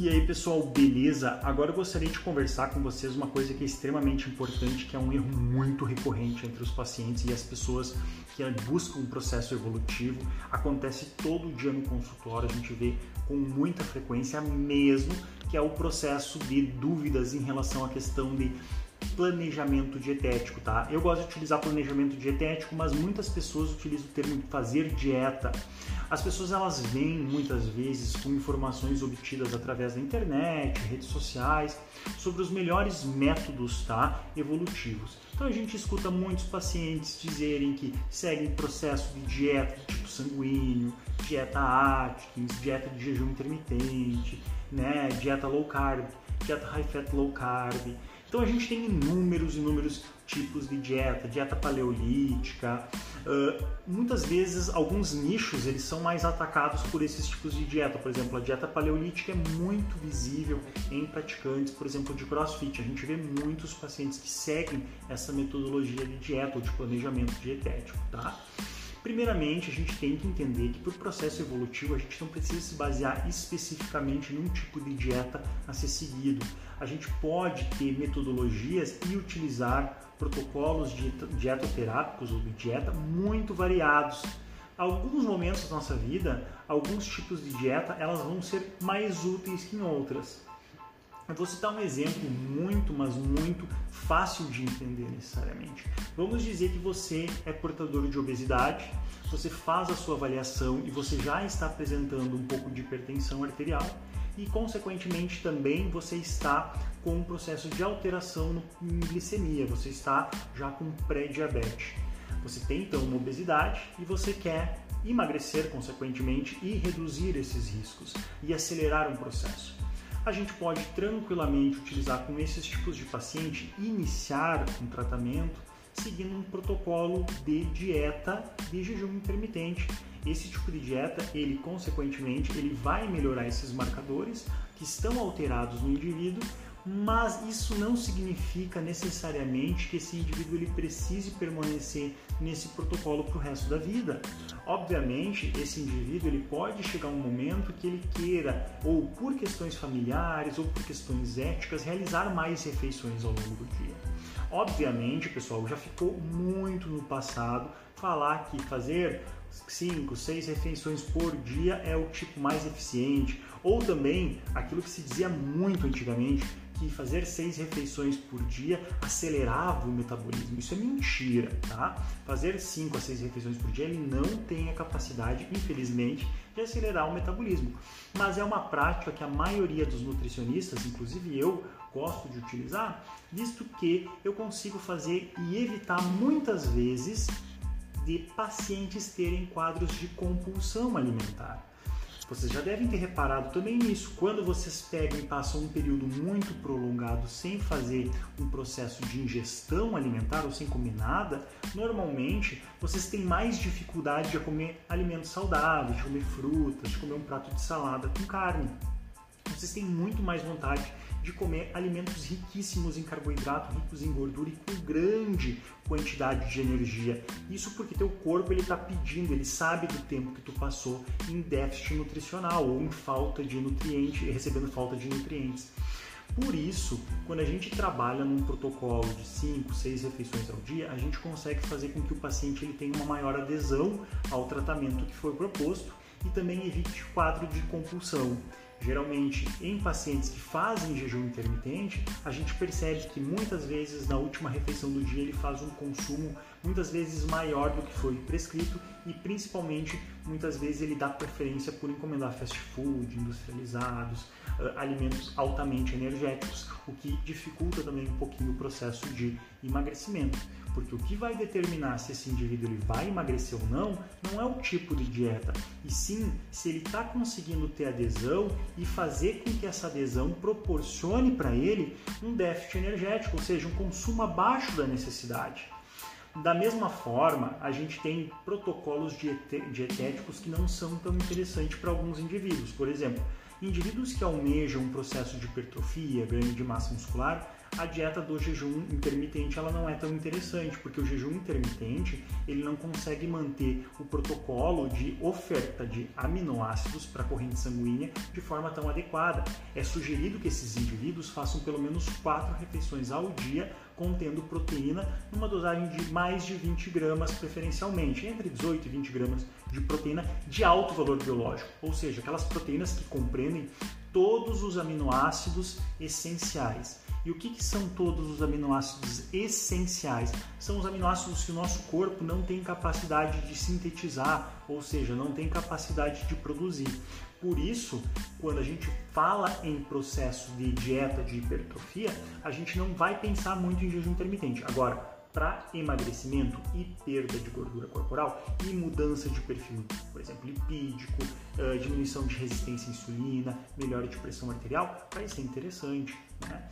E aí pessoal, beleza? Agora eu gostaria de conversar com vocês uma coisa que é extremamente importante, que é um erro muito recorrente entre os pacientes e as pessoas que buscam um processo evolutivo. Acontece todo dia no consultório, a gente vê com muita frequência mesmo, que é o processo de dúvidas em relação à questão de planejamento dietético, tá? Eu gosto de utilizar planejamento dietético, mas muitas pessoas utilizam o termo fazer dieta. As pessoas elas vêm muitas vezes com informações obtidas através da internet, redes sociais, sobre os melhores métodos, tá? Evolutivos. Então a gente escuta muitos pacientes dizerem que seguem processo de dieta tipo sanguíneo, dieta Atkins, dieta de jejum intermitente, né? Dieta low carb, dieta high fat low carb então a gente tem inúmeros, inúmeros tipos de dieta, dieta paleolítica. Uh, muitas vezes alguns nichos eles são mais atacados por esses tipos de dieta. Por exemplo, a dieta paleolítica é muito visível em praticantes, por exemplo, de CrossFit. A gente vê muitos pacientes que seguem essa metodologia de dieta ou de planejamento dietético, tá? Primeiramente, a gente tem que entender que para o processo evolutivo a gente não precisa se basear especificamente num tipo de dieta a ser seguido. A gente pode ter metodologias e utilizar protocolos dietoterápicos ou de dieta muito variados. Alguns momentos da nossa vida, alguns tipos de dieta, elas vão ser mais úteis que em outras. Eu vou citar um exemplo muito, mas muito fácil de entender necessariamente. Vamos dizer que você é portador de obesidade, você faz a sua avaliação e você já está apresentando um pouco de hipertensão arterial e, consequentemente, também você está com um processo de alteração em glicemia, você está já com pré-diabetes. Você tem então uma obesidade e você quer emagrecer, consequentemente, e reduzir esses riscos e acelerar um processo a gente pode tranquilamente utilizar com esses tipos de paciente iniciar um tratamento seguindo um protocolo de dieta de jejum intermitente. Esse tipo de dieta, ele consequentemente, ele vai melhorar esses marcadores que estão alterados no indivíduo, mas isso não significa necessariamente que esse indivíduo ele precise permanecer nesse protocolo para o resto da vida. Obviamente, esse indivíduo ele pode chegar um momento que ele queira, ou por questões familiares ou por questões éticas, realizar mais refeições ao longo do dia. Obviamente, pessoal, já ficou muito no passado falar que fazer 5, 6 refeições por dia é o tipo mais eficiente, ou também aquilo que se dizia muito antigamente, que fazer seis refeições por dia acelerava o metabolismo. Isso é mentira, tá? Fazer cinco a seis refeições por dia ele não tem a capacidade, infelizmente, de acelerar o metabolismo. Mas é uma prática que a maioria dos nutricionistas, inclusive eu, gosto de utilizar, visto que eu consigo fazer e evitar muitas vezes de pacientes terem quadros de compulsão alimentar. Vocês já devem ter reparado também nisso. Quando vocês pegam e passam um período muito prolongado sem fazer um processo de ingestão alimentar ou sem comer nada, normalmente vocês têm mais dificuldade de comer alimentos saudáveis, de comer frutas, de comer um prato de salada com carne. Vocês têm muito mais vontade de comer alimentos riquíssimos em carboidrato, ricos em gordura e com grande quantidade de energia. Isso porque teu corpo ele está pedindo, ele sabe do tempo que tu passou em déficit nutricional ou em falta de nutrientes, recebendo falta de nutrientes. Por isso, quando a gente trabalha num protocolo de 5, 6 refeições ao dia, a gente consegue fazer com que o paciente ele tenha uma maior adesão ao tratamento que foi proposto e também evite quadro de compulsão. Geralmente, em pacientes que fazem jejum intermitente, a gente percebe que muitas vezes na última refeição do dia ele faz um consumo muitas vezes maior do que foi prescrito e principalmente muitas vezes ele dá preferência por encomendar fast food, industrializados, alimentos altamente energéticos, o que dificulta também um pouquinho o processo de emagrecimento. Porque o que vai determinar se esse indivíduo ele vai emagrecer ou não, não é o tipo de dieta, e sim se ele está conseguindo ter adesão e fazer com que essa adesão proporcione para ele um déficit energético, ou seja, um consumo abaixo da necessidade. Da mesma forma, a gente tem protocolos dietéticos que não são tão interessantes para alguns indivíduos. Por exemplo, indivíduos que almejam um processo de hipertrofia, ganho de massa muscular, a dieta do jejum intermitente ela não é tão interessante, porque o jejum intermitente ele não consegue manter o protocolo de oferta de aminoácidos para a corrente sanguínea de forma tão adequada. É sugerido que esses indivíduos façam pelo menos quatro refeições ao dia contendo proteína numa dosagem de mais de 20 gramas preferencialmente, entre 18 e 20 gramas de proteína de alto valor biológico, ou seja, aquelas proteínas que compreendem todos os aminoácidos essenciais. E o que, que, são todos os aminoácidos essenciais? São os aminoácidos que o nosso corpo não tem capacidade de sintetizar, ou seja, não tem capacidade de produzir. Por isso, quando a gente fala em processo de dieta de hipertrofia, a gente não vai pensar muito em jejum intermitente. Agora, para emagrecimento e perda de gordura corporal e mudança de perfil, por exemplo, lipídico, diminuição de resistência à insulina, melhora de pressão arterial, vai ser interessante. Né?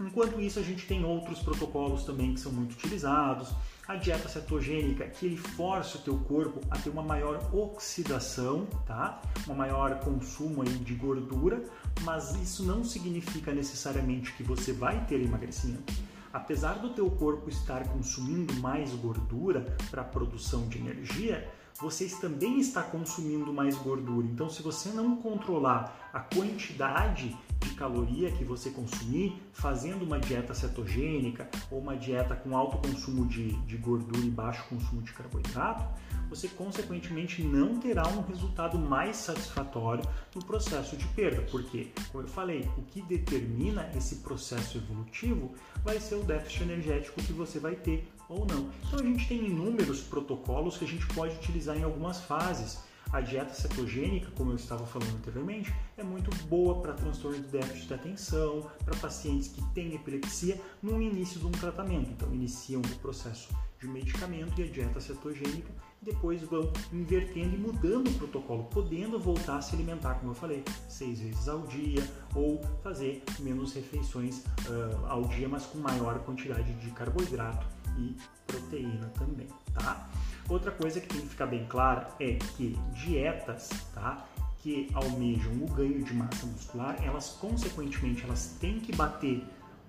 Enquanto isso, a gente tem outros protocolos também que são muito utilizados. A dieta cetogênica, que ele força o teu corpo a ter uma maior oxidação, tá? Uma maior consumo aí de gordura, mas isso não significa necessariamente que você vai ter emagrecimento. Apesar do teu corpo estar consumindo mais gordura para produção de energia, vocês também está consumindo mais gordura. Então, se você não controlar a quantidade de caloria que você consumir, fazendo uma dieta cetogênica ou uma dieta com alto consumo de, de gordura e baixo consumo de carboidrato, você consequentemente não terá um resultado mais satisfatório no processo de perda, porque, como eu falei, o que determina esse processo evolutivo vai ser o déficit energético que você vai ter ou não. Então a gente tem inúmeros protocolos que a gente pode utilizar em algumas fases. A dieta cetogênica, como eu estava falando anteriormente, é muito boa para transtorno de déficit de atenção, para pacientes que têm epilepsia no início de um tratamento. Então, iniciam o processo de medicamento e a dieta cetogênica e depois vão invertendo e mudando o protocolo, podendo voltar a se alimentar, como eu falei, seis vezes ao dia ou fazer menos refeições uh, ao dia, mas com maior quantidade de carboidrato e proteína também, tá? Outra coisa que tem que ficar bem clara é que dietas, tá? Que almejam o ganho de massa muscular, elas consequentemente elas têm que bater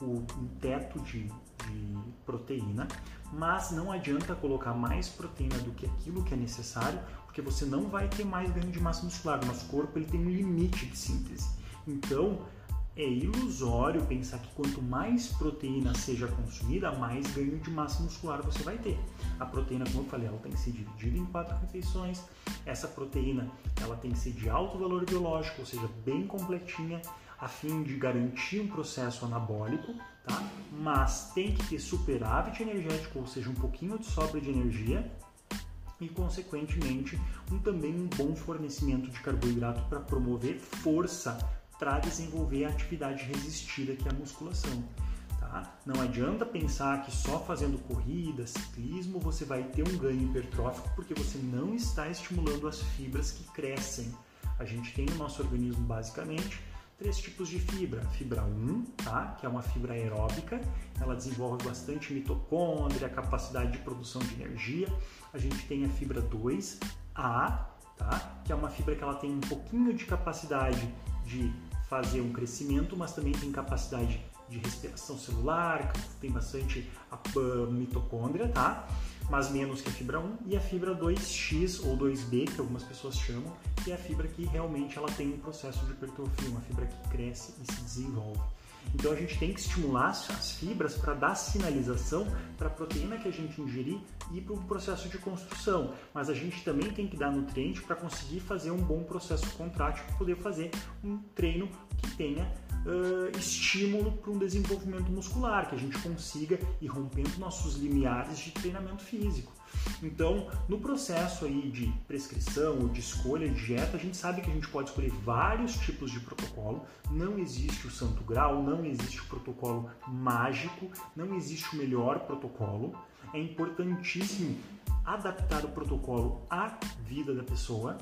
o, o teto de, de proteína, mas não adianta colocar mais proteína do que aquilo que é necessário, porque você não vai ter mais ganho de massa muscular. O nosso corpo ele tem um limite de síntese. Então, é ilusório pensar que quanto mais proteína seja consumida, mais ganho de massa muscular você vai ter. A proteína, como eu falei, ela tem que ser dividida em quatro refeições. Essa proteína, ela tem que ser de alto valor biológico, ou seja, bem completinha, a fim de garantir um processo anabólico, tá? Mas tem que ter superávit energético, ou seja, um pouquinho de sobra de energia e, consequentemente, um, também um bom fornecimento de carboidrato para promover força para desenvolver a atividade resistida que é a musculação. Tá? Não adianta pensar que só fazendo corrida, ciclismo, você vai ter um ganho hipertrófico, porque você não está estimulando as fibras que crescem. A gente tem no nosso organismo basicamente três tipos de fibra. Fibra 1, tá? que é uma fibra aeróbica, ela desenvolve bastante mitocôndria, capacidade de produção de energia. A gente tem a fibra 2A, tá? que é uma fibra que ela tem um pouquinho de capacidade de fazer um crescimento, mas também tem capacidade de respiração celular, tem bastante mitocôndria, tá? Mas menos que a fibra 1 e a fibra 2X ou 2B, que algumas pessoas chamam, que é a fibra que realmente ela tem um processo de hipertrofia, uma fibra que cresce e se desenvolve. Então a gente tem que estimular as fibras para dar sinalização para a proteína que a gente ingerir e para o processo de construção. Mas a gente também tem que dar nutriente para conseguir fazer um bom processo contrátil poder fazer um treino que tenha uh, estímulo para um desenvolvimento muscular, que a gente consiga ir rompendo nossos limiares de treinamento físico. Então, no processo aí de prescrição ou de escolha de dieta, a gente sabe que a gente pode escolher vários tipos de protocolo. Não existe o santo grau, não existe o protocolo mágico, não existe o melhor protocolo. É importantíssimo adaptar o protocolo à vida da pessoa,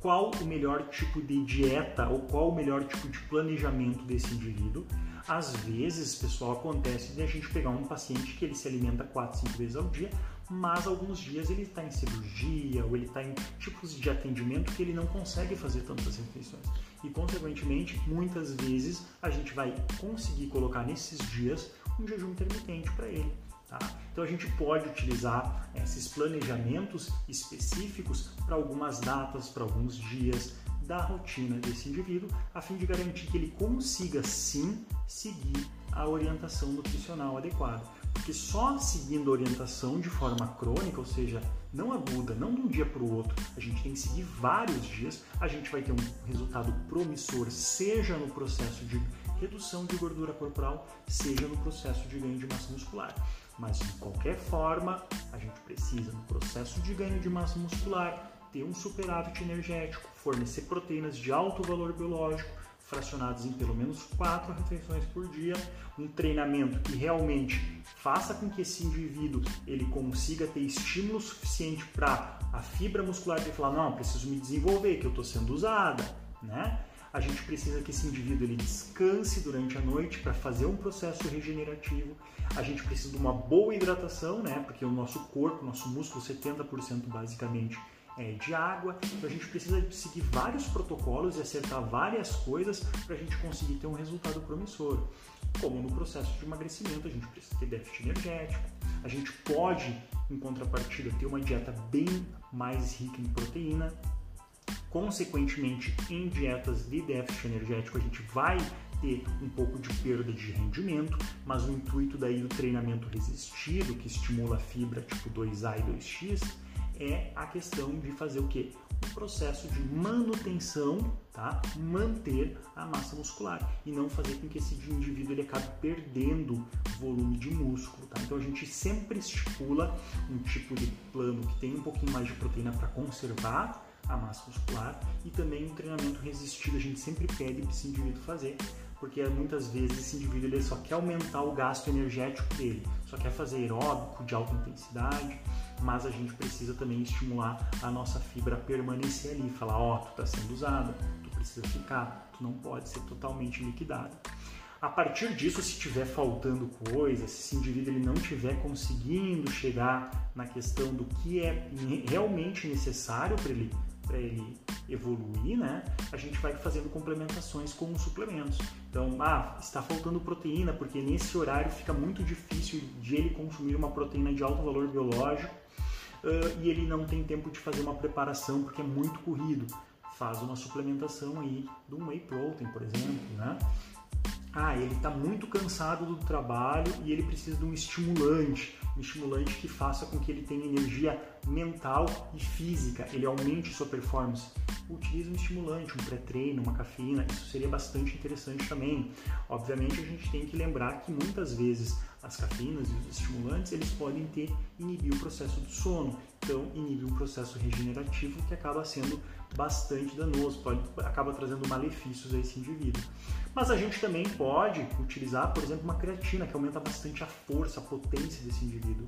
qual o melhor tipo de dieta ou qual o melhor tipo de planejamento desse indivíduo. Às vezes, pessoal, acontece de a gente pegar um paciente que ele se alimenta 4, 5 vezes ao dia, mas alguns dias ele está em cirurgia ou ele está em tipos de atendimento que ele não consegue fazer tantas refeições. E, consequentemente, muitas vezes a gente vai conseguir colocar nesses dias um jejum intermitente para ele. Tá? Então a gente pode utilizar esses planejamentos específicos para algumas datas, para alguns dias da rotina desse indivíduo, a fim de garantir que ele consiga sim seguir a orientação nutricional adequada. Porque só seguindo a orientação de forma crônica, ou seja, não aguda, não de um dia para o outro, a gente tem que seguir vários dias, a gente vai ter um resultado promissor, seja no processo de redução de gordura corporal, seja no processo de ganho de massa muscular. Mas de qualquer forma, a gente precisa, no processo de ganho de massa muscular, ter um superávit energético, fornecer proteínas de alto valor biológico, fracionadas em pelo menos quatro refeições por dia, um treinamento que realmente faça com que esse indivíduo ele consiga ter estímulo suficiente para a fibra muscular de falar não, preciso me desenvolver, que eu estou sendo usada, né? A gente precisa que esse indivíduo ele descanse durante a noite para fazer um processo regenerativo. A gente precisa de uma boa hidratação, né? Porque o nosso corpo, nosso músculo, 70% basicamente é, de água. Então a gente precisa seguir vários protocolos e acertar várias coisas para a gente conseguir ter um resultado promissor. Como no processo de emagrecimento, a gente precisa ter déficit energético. A gente pode, em contrapartida, ter uma dieta bem mais rica em proteína. Consequentemente, em dietas de déficit energético, a gente vai ter um pouco de perda de rendimento, mas o intuito daí do treinamento resistido, que estimula a fibra tipo 2A e 2X, é a questão de fazer o que? O processo de manutenção, tá? Manter a massa muscular e não fazer com que esse indivíduo ele acabe perdendo volume de músculo, tá? Então a gente sempre estipula um tipo de plano que tem um pouquinho mais de proteína para conservar a massa muscular e também um treinamento resistido a gente sempre pede para esse indivíduo fazer porque muitas vezes esse indivíduo ele só quer aumentar o gasto energético dele, só quer fazer aeróbico de alta intensidade, mas a gente precisa também estimular a nossa fibra a permanecer ali, falar, ó, oh, tu está sendo usada, tu precisa ficar, tu não pode ser totalmente liquidado. A partir disso, se estiver faltando coisa, se esse indivíduo ele não estiver conseguindo chegar na questão do que é realmente necessário para ele para ele evoluir, né, a gente vai fazendo complementações com os suplementos. Então, ah, está faltando proteína, porque nesse horário fica muito difícil de ele consumir uma proteína de alto valor biológico uh, e ele não tem tempo de fazer uma preparação porque é muito corrido. Faz uma suplementação aí do whey protein, por exemplo, né? Ah, ele está muito cansado do trabalho e ele precisa de um estimulante, um estimulante que faça com que ele tenha energia mental e física, ele aumente sua performance. Utilize um estimulante, um pré-treino, uma cafeína, isso seria bastante interessante também. Obviamente a gente tem que lembrar que muitas vezes as cafeínas e os estimulantes eles podem ter inibir o processo do sono, então inibir um processo regenerativo que acaba sendo bastante danoso, pode, acaba trazendo malefícios a esse indivíduo. Mas a gente também pode utilizar, por exemplo, uma creatina que aumenta bastante a força, a potência desse indivíduo,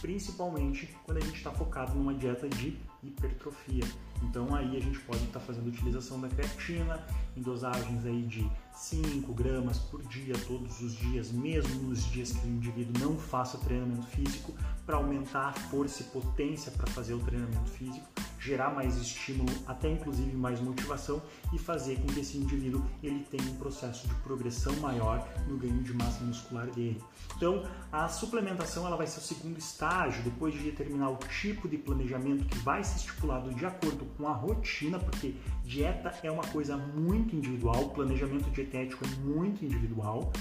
principalmente quando a gente está focado numa dieta de hipertrofia. Então aí a gente pode estar tá fazendo utilização da creatina em dosagens aí de 5 gramas por dia, todos os dias, mesmo nos dias que o indivíduo não faça treinamento físico, para aumentar a força e potência para fazer o treinamento físico, gerar mais estímulo, até inclusive mais motivação e fazer com que esse indivíduo ele tenha um processo de progressão maior no ganho de massa muscular dele. Então, a suplementação ela vai ser o segundo estágio, depois de determinar o tipo de planejamento que vai ser estipulado de acordo com a rotina, porque dieta é uma coisa muito individual, planejamento dietético é muito individual.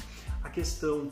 A questão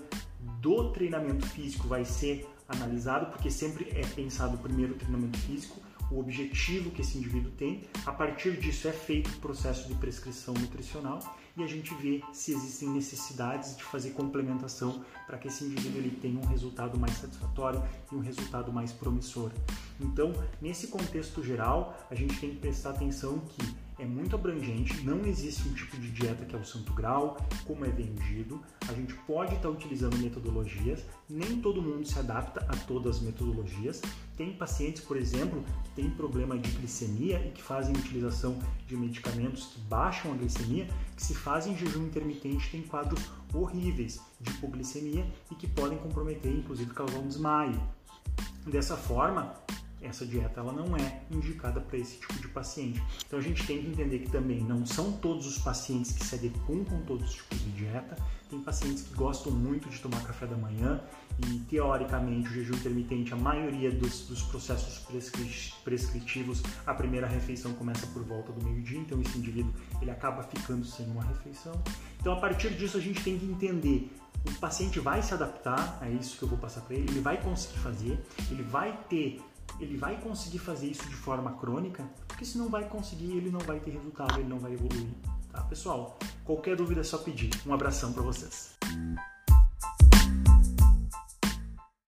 do treinamento físico vai ser analisado, porque sempre é pensado primeiro o treinamento físico, o objetivo que esse indivíduo tem. A partir disso é feito o processo de prescrição nutricional e a gente vê se existem necessidades de fazer complementação para que esse indivíduo ele tenha um resultado mais satisfatório e um resultado mais promissor. Então, nesse contexto geral, a gente tem que prestar atenção que é muito abrangente, não existe um tipo de dieta que é o santo grau, como é vendido. A gente pode estar utilizando metodologias, nem todo mundo se adapta a todas as metodologias. Tem pacientes, por exemplo, que têm problema de glicemia e que fazem utilização de medicamentos que baixam a glicemia, que se fazem jejum intermitente têm quadros horríveis de hipoglicemia e que podem comprometer, inclusive causar um desmaio. Dessa forma, essa dieta ela não é indicada para esse tipo de paciente. Então a gente tem que entender que também não são todos os pacientes que se adequam com todos os tipos de dieta. Tem pacientes que gostam muito de tomar café da manhã e teoricamente o jejum intermitente, a maioria dos, dos processos prescritivos, a primeira refeição começa por volta do meio-dia, então esse indivíduo ele acaba ficando sem uma refeição. Então a partir disso a gente tem que entender o paciente vai se adaptar a isso que eu vou passar para ele, ele vai conseguir fazer, ele vai ter ele vai conseguir fazer isso de forma crônica, porque se não vai conseguir, ele não vai ter resultado, ele não vai evoluir, tá? Pessoal, qualquer dúvida é só pedir. Um abração para vocês.